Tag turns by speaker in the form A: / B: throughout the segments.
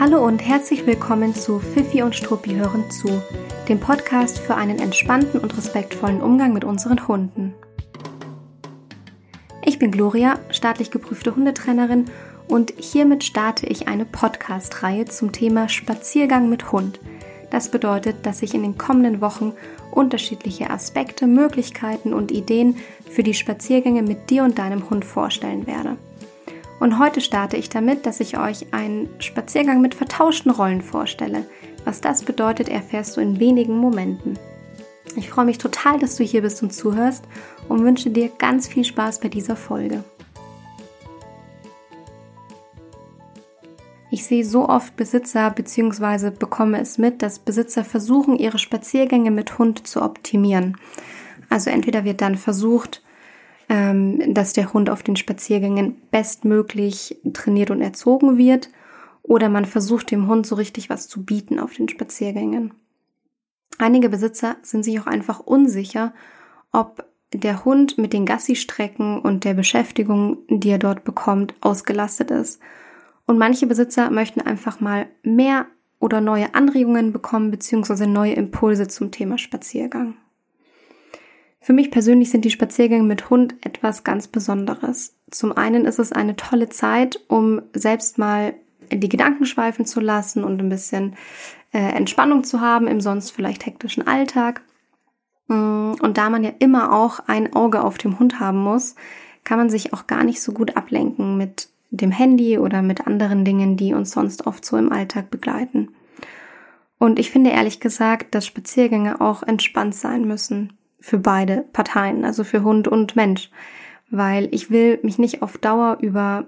A: Hallo und herzlich willkommen zu Fifi und Struppi hören zu, dem Podcast für einen entspannten und respektvollen Umgang mit unseren Hunden. Ich bin Gloria, staatlich geprüfte Hundetrainerin und hiermit starte ich eine Podcast-Reihe zum Thema Spaziergang mit Hund. Das bedeutet, dass ich in den kommenden Wochen unterschiedliche Aspekte, Möglichkeiten und Ideen für die Spaziergänge mit dir und deinem Hund vorstellen werde. Und heute starte ich damit, dass ich euch einen Spaziergang mit vertauschten Rollen vorstelle. Was das bedeutet, erfährst du in wenigen Momenten. Ich freue mich total, dass du hier bist und zuhörst und wünsche dir ganz viel Spaß bei dieser Folge. Ich sehe so oft Besitzer bzw. bekomme es mit, dass Besitzer versuchen, ihre Spaziergänge mit Hund zu optimieren. Also entweder wird dann versucht, dass der Hund auf den Spaziergängen bestmöglich trainiert und erzogen wird oder man versucht dem Hund so richtig was zu bieten auf den Spaziergängen. Einige Besitzer sind sich auch einfach unsicher, ob der Hund mit den Gassi-Strecken und der Beschäftigung, die er dort bekommt, ausgelastet ist. Und manche Besitzer möchten einfach mal mehr oder neue Anregungen bekommen bzw. neue Impulse zum Thema Spaziergang. Für mich persönlich sind die Spaziergänge mit Hund etwas ganz Besonderes. Zum einen ist es eine tolle Zeit, um selbst mal die Gedanken schweifen zu lassen und ein bisschen äh, Entspannung zu haben im sonst vielleicht hektischen Alltag. Mm, und da man ja immer auch ein Auge auf dem Hund haben muss, kann man sich auch gar nicht so gut ablenken mit dem Handy oder mit anderen Dingen, die uns sonst oft so im Alltag begleiten. Und ich finde ehrlich gesagt, dass Spaziergänge auch entspannt sein müssen für beide Parteien, also für Hund und Mensch, weil ich will mich nicht auf Dauer über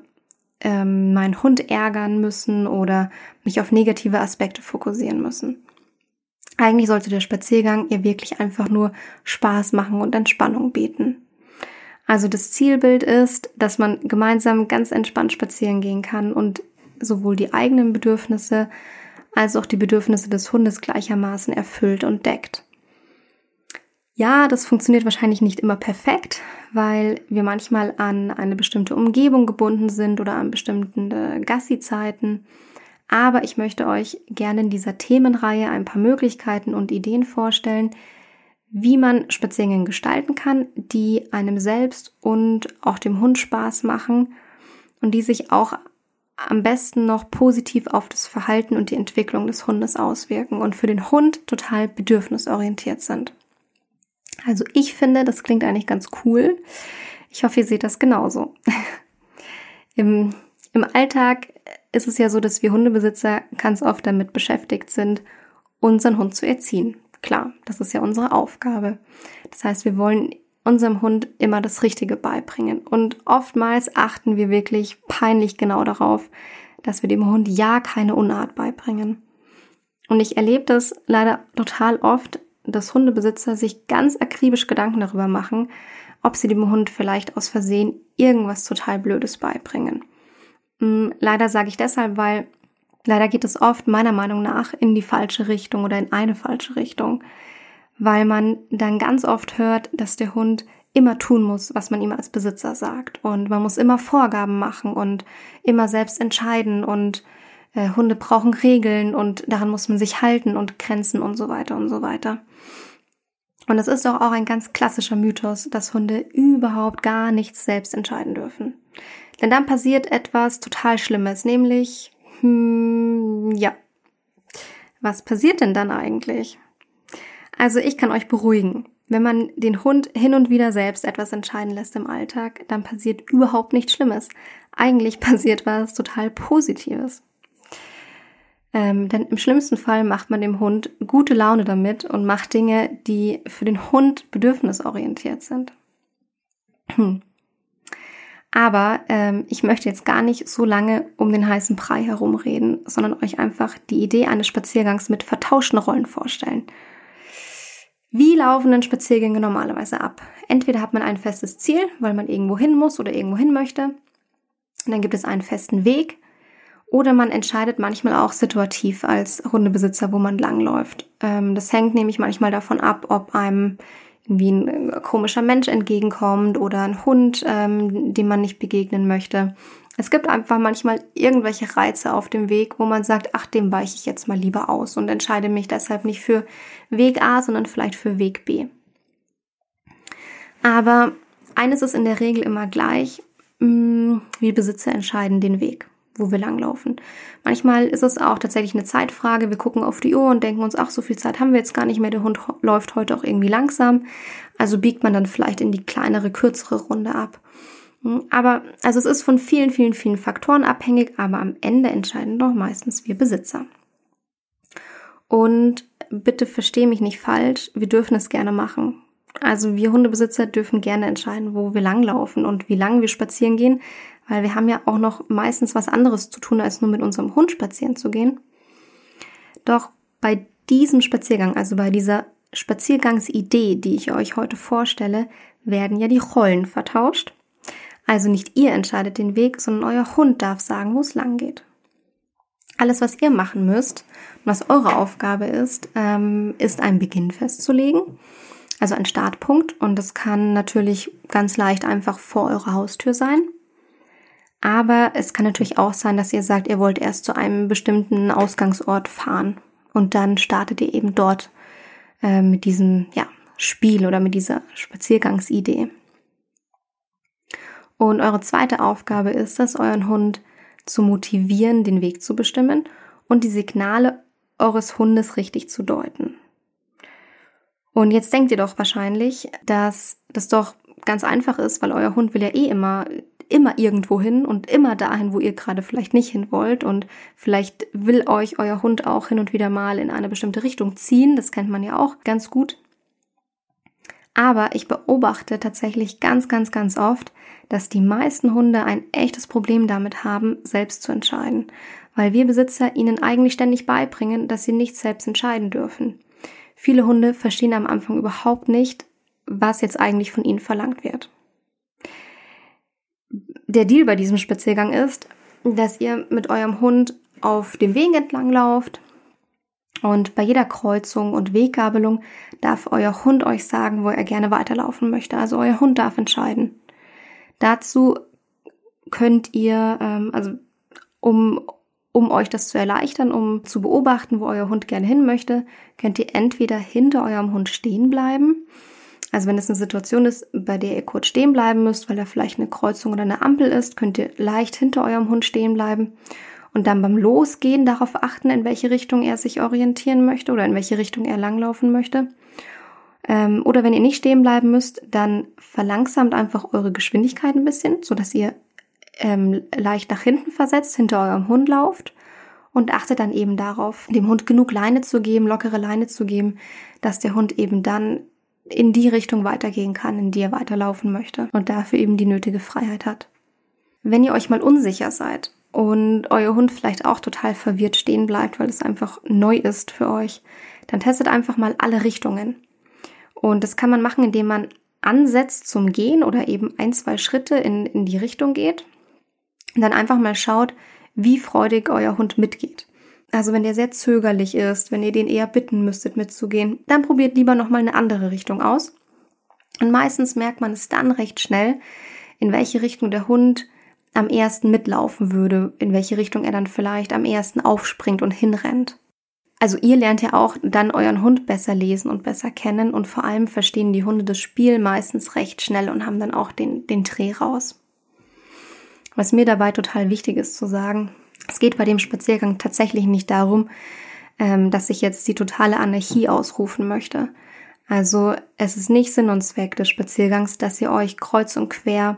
A: ähm, meinen Hund ärgern müssen oder mich auf negative Aspekte fokussieren müssen. Eigentlich sollte der Spaziergang ihr wirklich einfach nur Spaß machen und Entspannung bieten. Also das Zielbild ist, dass man gemeinsam ganz entspannt spazieren gehen kann und sowohl die eigenen Bedürfnisse als auch die Bedürfnisse des Hundes gleichermaßen erfüllt und deckt. Ja, das funktioniert wahrscheinlich nicht immer perfekt, weil wir manchmal an eine bestimmte Umgebung gebunden sind oder an bestimmte Gassi-Zeiten. Aber ich möchte euch gerne in dieser Themenreihe ein paar Möglichkeiten und Ideen vorstellen, wie man Spaziergänge gestalten kann, die einem selbst und auch dem Hund Spaß machen und die sich auch am besten noch positiv auf das Verhalten und die Entwicklung des Hundes auswirken und für den Hund total bedürfnisorientiert sind. Also ich finde, das klingt eigentlich ganz cool. Ich hoffe, ihr seht das genauso. Im, Im Alltag ist es ja so, dass wir Hundebesitzer ganz oft damit beschäftigt sind, unseren Hund zu erziehen. Klar, das ist ja unsere Aufgabe. Das heißt, wir wollen unserem Hund immer das Richtige beibringen. Und oftmals achten wir wirklich peinlich genau darauf, dass wir dem Hund ja keine Unart beibringen. Und ich erlebe das leider total oft, dass Hundebesitzer sich ganz akribisch Gedanken darüber machen, ob sie dem Hund vielleicht aus Versehen irgendwas total Blödes beibringen. Mm, leider sage ich deshalb, weil leider geht es oft meiner Meinung nach in die falsche Richtung oder in eine falsche Richtung, weil man dann ganz oft hört, dass der Hund immer tun muss, was man ihm als Besitzer sagt und man muss immer Vorgaben machen und immer selbst entscheiden und äh, Hunde brauchen Regeln und daran muss man sich halten und Grenzen und so weiter und so weiter. Und es ist doch auch ein ganz klassischer Mythos, dass Hunde überhaupt gar nichts selbst entscheiden dürfen. Denn dann passiert etwas total Schlimmes, nämlich, hm, ja. Was passiert denn dann eigentlich? Also ich kann euch beruhigen. Wenn man den Hund hin und wieder selbst etwas entscheiden lässt im Alltag, dann passiert überhaupt nichts Schlimmes. Eigentlich passiert was total Positives. Ähm, denn im schlimmsten Fall macht man dem Hund gute Laune damit und macht Dinge, die für den Hund bedürfnisorientiert sind. Aber ähm, ich möchte jetzt gar nicht so lange um den heißen Brei herumreden, sondern euch einfach die Idee eines Spaziergangs mit vertauschten Rollen vorstellen. Wie laufen denn Spaziergänge normalerweise ab? Entweder hat man ein festes Ziel, weil man irgendwo hin muss oder irgendwo hin möchte. Und dann gibt es einen festen Weg, oder man entscheidet manchmal auch situativ als Hundebesitzer, wo man langläuft. Ähm, das hängt nämlich manchmal davon ab, ob einem wie ein komischer Mensch entgegenkommt oder ein Hund, ähm, dem man nicht begegnen möchte. Es gibt einfach manchmal irgendwelche Reize auf dem Weg, wo man sagt, ach, dem weiche ich jetzt mal lieber aus und entscheide mich deshalb nicht für Weg A, sondern vielleicht für Weg B. Aber eines ist in der Regel immer gleich, mm, wir Besitzer entscheiden den Weg wo wir langlaufen. Manchmal ist es auch tatsächlich eine Zeitfrage. Wir gucken auf die Uhr und denken uns, ach, so viel Zeit haben wir jetzt gar nicht mehr. Der Hund läuft heute auch irgendwie langsam. Also biegt man dann vielleicht in die kleinere, kürzere Runde ab. Hm, aber, also es ist von vielen, vielen, vielen Faktoren abhängig, aber am Ende entscheiden doch meistens wir Besitzer. Und bitte verstehe mich nicht falsch, wir dürfen es gerne machen. Also wir Hundebesitzer dürfen gerne entscheiden, wo wir langlaufen und wie lange wir spazieren gehen, weil wir haben ja auch noch meistens was anderes zu tun, als nur mit unserem Hund spazieren zu gehen. Doch bei diesem Spaziergang, also bei dieser Spaziergangsidee, die ich euch heute vorstelle, werden ja die Rollen vertauscht. Also nicht ihr entscheidet den Weg, sondern euer Hund darf sagen, wo es lang geht. Alles, was ihr machen müsst, was eure Aufgabe ist, ähm, ist einen Beginn festzulegen, also ein Startpunkt. Und das kann natürlich ganz leicht einfach vor eurer Haustür sein. Aber es kann natürlich auch sein, dass ihr sagt, ihr wollt erst zu einem bestimmten Ausgangsort fahren und dann startet ihr eben dort äh, mit diesem ja, Spiel oder mit dieser Spaziergangsidee. Und eure zweite Aufgabe ist es, euren Hund zu motivieren, den Weg zu bestimmen und die Signale eures Hundes richtig zu deuten. Und jetzt denkt ihr doch wahrscheinlich, dass das doch ganz einfach ist, weil euer Hund will ja eh immer immer irgendwo hin und immer dahin, wo ihr gerade vielleicht nicht hin wollt. Und vielleicht will euch euer Hund auch hin und wieder mal in eine bestimmte Richtung ziehen. Das kennt man ja auch ganz gut. Aber ich beobachte tatsächlich ganz, ganz, ganz oft, dass die meisten Hunde ein echtes Problem damit haben, selbst zu entscheiden. Weil wir Besitzer ihnen eigentlich ständig beibringen, dass sie nicht selbst entscheiden dürfen. Viele Hunde verstehen am Anfang überhaupt nicht, was jetzt eigentlich von ihnen verlangt wird der Deal bei diesem Spaziergang ist, dass ihr mit eurem Hund auf dem Weg entlang lauft und bei jeder Kreuzung und Weggabelung darf euer Hund euch sagen, wo er gerne weiterlaufen möchte. Also euer Hund darf entscheiden. Dazu könnt ihr, ähm, also um, um euch das zu erleichtern, um zu beobachten, wo euer Hund gerne hin möchte, könnt ihr entweder hinter eurem Hund stehen bleiben also wenn es eine Situation ist, bei der ihr kurz stehen bleiben müsst, weil da vielleicht eine Kreuzung oder eine Ampel ist, könnt ihr leicht hinter eurem Hund stehen bleiben und dann beim Losgehen darauf achten, in welche Richtung er sich orientieren möchte oder in welche Richtung er langlaufen möchte. Ähm, oder wenn ihr nicht stehen bleiben müsst, dann verlangsamt einfach eure Geschwindigkeit ein bisschen, so dass ihr ähm, leicht nach hinten versetzt, hinter eurem Hund lauft und achtet dann eben darauf, dem Hund genug Leine zu geben, lockere Leine zu geben, dass der Hund eben dann in die Richtung weitergehen kann, in die er weiterlaufen möchte und dafür eben die nötige Freiheit hat. Wenn ihr euch mal unsicher seid und euer Hund vielleicht auch total verwirrt stehen bleibt, weil es einfach neu ist für euch, dann testet einfach mal alle Richtungen. Und das kann man machen, indem man ansetzt zum Gehen oder eben ein, zwei Schritte in, in die Richtung geht. Und dann einfach mal schaut, wie freudig euer Hund mitgeht. Also wenn der sehr zögerlich ist, wenn ihr den eher bitten müsstet mitzugehen, dann probiert lieber nochmal eine andere Richtung aus. Und meistens merkt man es dann recht schnell, in welche Richtung der Hund am ersten mitlaufen würde, in welche Richtung er dann vielleicht am ersten aufspringt und hinrennt. Also ihr lernt ja auch dann euren Hund besser lesen und besser kennen und vor allem verstehen die Hunde das Spiel meistens recht schnell und haben dann auch den, den Dreh raus. Was mir dabei total wichtig ist zu sagen, es geht bei dem Spaziergang tatsächlich nicht darum, ähm, dass ich jetzt die totale Anarchie ausrufen möchte. Also es ist nicht Sinn und Zweck des Spaziergangs, dass ihr euch kreuz und quer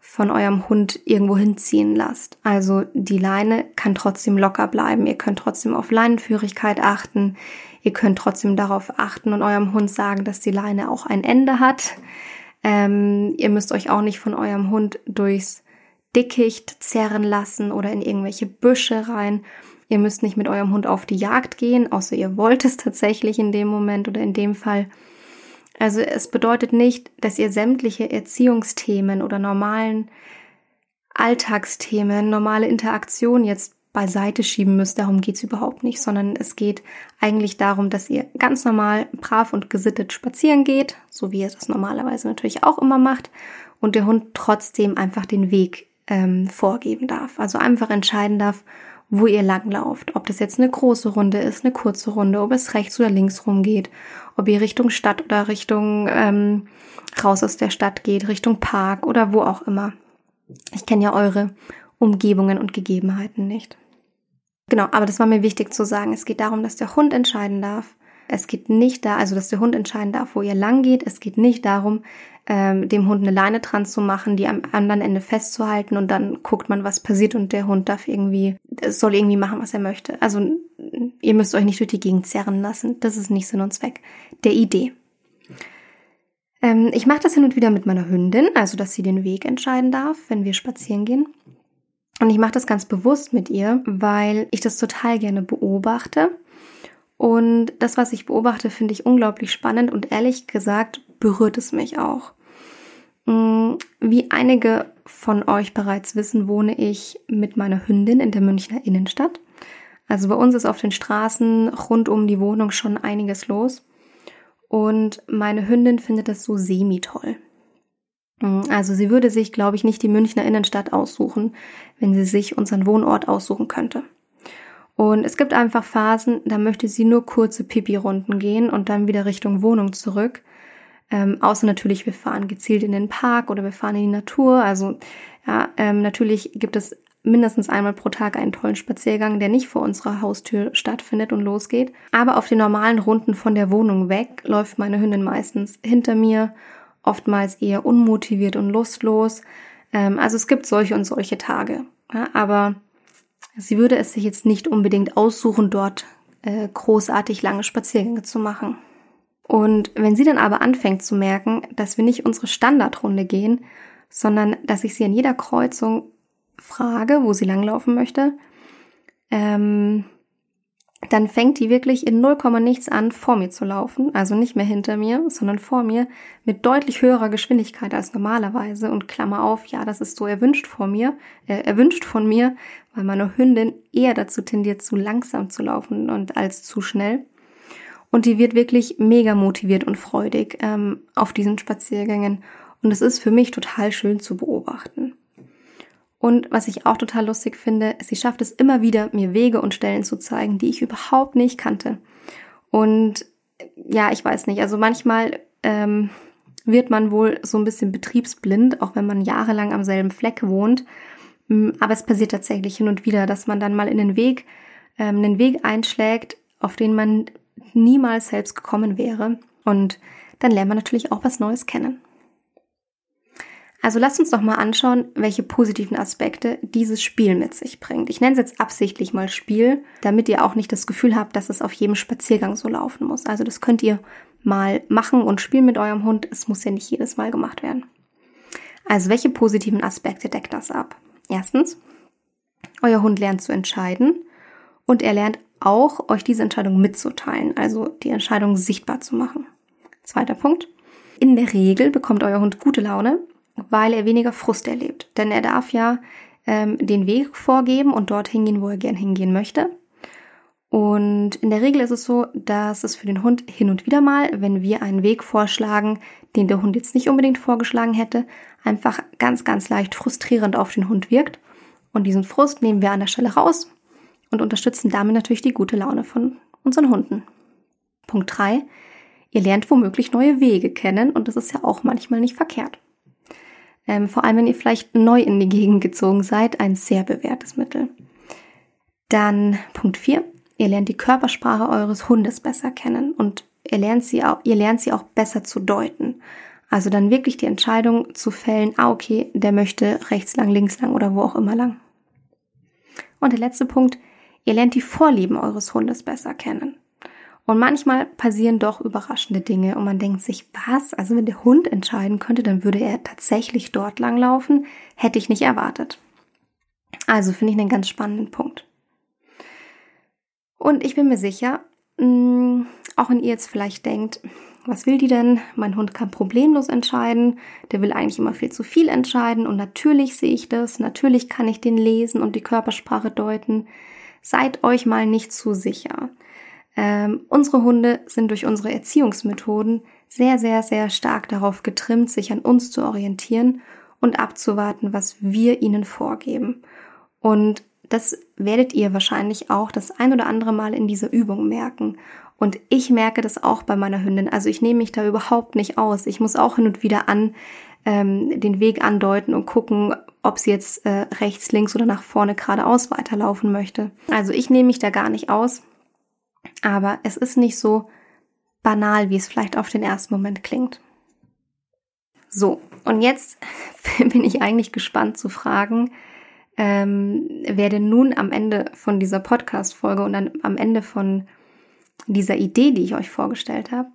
A: von eurem Hund irgendwo hinziehen lasst. Also die Leine kann trotzdem locker bleiben. Ihr könnt trotzdem auf Leinenführigkeit achten. Ihr könnt trotzdem darauf achten und eurem Hund sagen, dass die Leine auch ein Ende hat. Ähm, ihr müsst euch auch nicht von eurem Hund durchs Dickicht zerren lassen oder in irgendwelche Büsche rein. Ihr müsst nicht mit eurem Hund auf die Jagd gehen, außer ihr wollt es tatsächlich in dem Moment oder in dem Fall. Also es bedeutet nicht, dass ihr sämtliche Erziehungsthemen oder normalen Alltagsthemen, normale Interaktion jetzt beiseite schieben müsst. Darum geht's überhaupt nicht, sondern es geht eigentlich darum, dass ihr ganz normal brav und gesittet spazieren geht, so wie ihr das normalerweise natürlich auch immer macht, und der Hund trotzdem einfach den Weg ähm, vorgeben darf. Also einfach entscheiden darf, wo ihr langlauft. Ob das jetzt eine große Runde ist, eine kurze Runde, ob es rechts oder links rumgeht, ob ihr Richtung Stadt oder Richtung ähm, raus aus der Stadt geht, Richtung Park oder wo auch immer. Ich kenne ja eure Umgebungen und Gegebenheiten nicht. Genau, aber das war mir wichtig zu sagen. Es geht darum, dass der Hund entscheiden darf. Es geht nicht da, also dass der Hund entscheiden darf, wo ihr lang geht. Es geht nicht darum, ähm, dem Hund eine Leine dran zu machen, die am anderen Ende festzuhalten und dann guckt man, was passiert und der Hund darf irgendwie, soll irgendwie machen, was er möchte. Also ihr müsst euch nicht durch die Gegend zerren lassen. Das ist nicht Sinn und Zweck der Idee. Ähm, ich mache das hin und wieder mit meiner Hündin, also dass sie den Weg entscheiden darf, wenn wir spazieren gehen. Und ich mache das ganz bewusst mit ihr, weil ich das total gerne beobachte. Und das, was ich beobachte, finde ich unglaublich spannend und ehrlich gesagt berührt es mich auch. Mm, wie einige von euch bereits wissen, wohne ich mit meiner Hündin in der Münchner Innenstadt. Also bei uns ist auf den Straßen rund um die Wohnung schon einiges los. Und meine Hündin findet das so semi-toll. Mm, also sie würde sich, glaube ich, nicht die Münchner Innenstadt aussuchen, wenn sie sich unseren Wohnort aussuchen könnte. Und es gibt einfach Phasen, da möchte sie nur kurze Pipi-Runden gehen und dann wieder Richtung Wohnung zurück. Ähm, außer natürlich, wir fahren gezielt in den Park oder wir fahren in die Natur. Also ja, ähm, natürlich gibt es mindestens einmal pro Tag einen tollen Spaziergang, der nicht vor unserer Haustür stattfindet und losgeht. Aber auf den normalen Runden von der Wohnung weg läuft meine Hündin meistens hinter mir oftmals eher unmotiviert und lustlos. Ähm, also es gibt solche und solche Tage. Ja, aber sie würde es sich jetzt nicht unbedingt aussuchen, dort äh, großartig lange Spaziergänge zu machen. Und wenn sie dann aber anfängt zu merken, dass wir nicht unsere Standardrunde gehen, sondern dass ich sie an jeder Kreuzung frage, wo sie langlaufen möchte, ähm, dann fängt die wirklich in 0, nichts an, vor mir zu laufen, also nicht mehr hinter mir, sondern vor mir mit deutlich höherer Geschwindigkeit als normalerweise und Klammer auf, ja, das ist so erwünscht vor mir, äh, erwünscht von mir, weil meine Hündin eher dazu tendiert, zu langsam zu laufen und als zu schnell. Und die wird wirklich mega motiviert und freudig ähm, auf diesen Spaziergängen. Und es ist für mich total schön zu beobachten. Und was ich auch total lustig finde, sie schafft es immer wieder, mir Wege und Stellen zu zeigen, die ich überhaupt nicht kannte. Und ja, ich weiß nicht, also manchmal ähm, wird man wohl so ein bisschen betriebsblind, auch wenn man jahrelang am selben Fleck wohnt. Mm, aber es passiert tatsächlich hin und wieder, dass man dann mal in den Weg, ähm, einen Weg einschlägt, auf den man niemals selbst gekommen wäre. Und dann lernt man natürlich auch was Neues kennen. Also lasst uns doch mal anschauen, welche positiven Aspekte dieses Spiel mit sich bringt. Ich nenne es jetzt absichtlich mal Spiel, damit ihr auch nicht das Gefühl habt, dass es auf jedem Spaziergang so laufen muss. Also das könnt ihr mal machen und spielen mit eurem Hund. Es muss ja nicht jedes Mal gemacht werden. Also welche positiven Aspekte deckt das ab? Erstens, euer Hund lernt zu entscheiden und er lernt auch, euch diese Entscheidung mitzuteilen, also die Entscheidung sichtbar zu machen. Zweiter Punkt. In der Regel bekommt euer Hund gute Laune, weil er weniger Frust erlebt. Denn er darf ja ähm, den Weg vorgeben und dort hingehen, wo er gern hingehen möchte. Und in der Regel ist es so, dass es für den Hund hin und wieder mal, wenn wir einen Weg vorschlagen, den der Hund jetzt nicht unbedingt vorgeschlagen hätte, einfach ganz, ganz leicht frustrierend auf den Hund wirkt. Und diesen Frust nehmen wir an der Stelle raus und unterstützen damit natürlich die gute Laune von unseren Hunden. Punkt drei: Ihr lernt womöglich neue Wege kennen und das ist ja auch manchmal nicht verkehrt. Ähm, vor allem, wenn ihr vielleicht neu in die Gegend gezogen seid, ein sehr bewährtes Mittel. Dann Punkt 4. Ihr lernt die Körpersprache eures Hundes besser kennen und ihr lernt sie auch, ihr lernt sie auch besser zu deuten. Also dann wirklich die Entscheidung zu fällen, ah, okay, der möchte rechts lang, links lang oder wo auch immer lang. Und der letzte Punkt, ihr lernt die Vorlieben eures Hundes besser kennen. Und manchmal passieren doch überraschende Dinge und man denkt sich, was? Also wenn der Hund entscheiden könnte, dann würde er tatsächlich dort langlaufen. Hätte ich nicht erwartet. Also finde ich einen ganz spannenden Punkt. Und ich bin mir sicher, mm, auch wenn ihr jetzt vielleicht denkt, was will die denn? Mein Hund kann problemlos entscheiden, der will eigentlich immer viel zu viel entscheiden und natürlich sehe ich das, natürlich kann ich den lesen und die Körpersprache deuten. Seid euch mal nicht zu sicher. Ähm, unsere Hunde sind durch unsere Erziehungsmethoden sehr, sehr, sehr stark darauf getrimmt, sich an uns zu orientieren und abzuwarten, was wir ihnen vorgeben. Und das werdet ihr wahrscheinlich auch das ein oder andere Mal in dieser Übung merken. Und ich merke das auch bei meiner Hündin. Also ich nehme mich da überhaupt nicht aus. Ich muss auch hin und wieder an ähm, den Weg andeuten und gucken, ob sie jetzt äh, rechts, links oder nach vorne geradeaus weiterlaufen möchte. Also ich nehme mich da gar nicht aus. Aber es ist nicht so banal, wie es vielleicht auf den ersten Moment klingt. So, und jetzt bin ich eigentlich gespannt zu fragen, ähm, wer denn nun am Ende von dieser Podcast-Folge und dann am Ende von dieser Idee, die ich euch vorgestellt habe,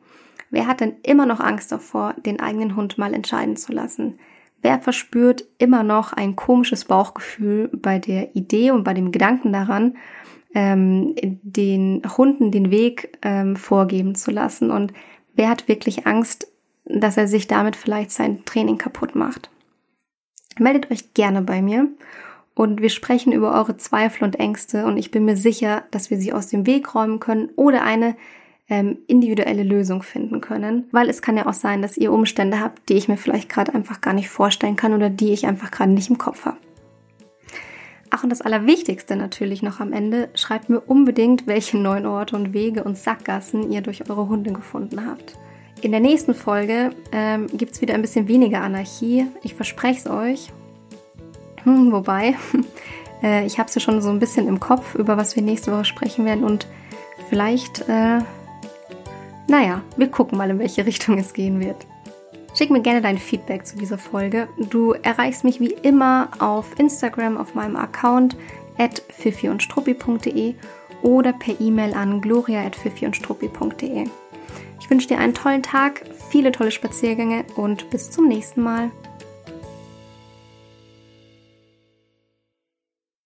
A: wer hat denn immer noch Angst davor, den eigenen Hund mal entscheiden zu lassen? Wer verspürt immer noch ein komisches Bauchgefühl bei der Idee und bei dem Gedanken daran, ähm, den Hunden den Weg ähm, vorgeben zu lassen? Und wer hat wirklich Angst, dass er sich damit vielleicht sein Training kaputt macht? Meldet euch gerne bei mir und wir sprechen über eure Zweifel und Ängste und ich bin mir sicher, dass wir sie aus dem Weg räumen können oder eine ähm, individuelle Lösung finden können, weil es kann ja auch sein, dass ihr Umstände habt, die ich mir vielleicht gerade einfach gar nicht vorstellen kann oder die ich einfach gerade nicht im Kopf habe. Ach, und das Allerwichtigste natürlich noch am Ende, schreibt mir unbedingt, welche neuen Orte und Wege und Sackgassen ihr durch eure Hunde gefunden habt. In der nächsten Folge ähm, gibt es wieder ein bisschen weniger Anarchie. Ich verspreche es euch. Hm, wobei, äh, ich habe es ja schon so ein bisschen im Kopf, über was wir nächste Woche sprechen werden und vielleicht, äh, naja, wir gucken mal, in welche Richtung es gehen wird. Schick mir gerne dein Feedback zu dieser Folge. Du erreichst mich wie immer auf Instagram auf meinem Account at fifiundstruppi.de oder per E-Mail an gloria.fifiundstruppi.de. Ich wünsche dir einen tollen Tag, viele tolle Spaziergänge und bis zum nächsten Mal.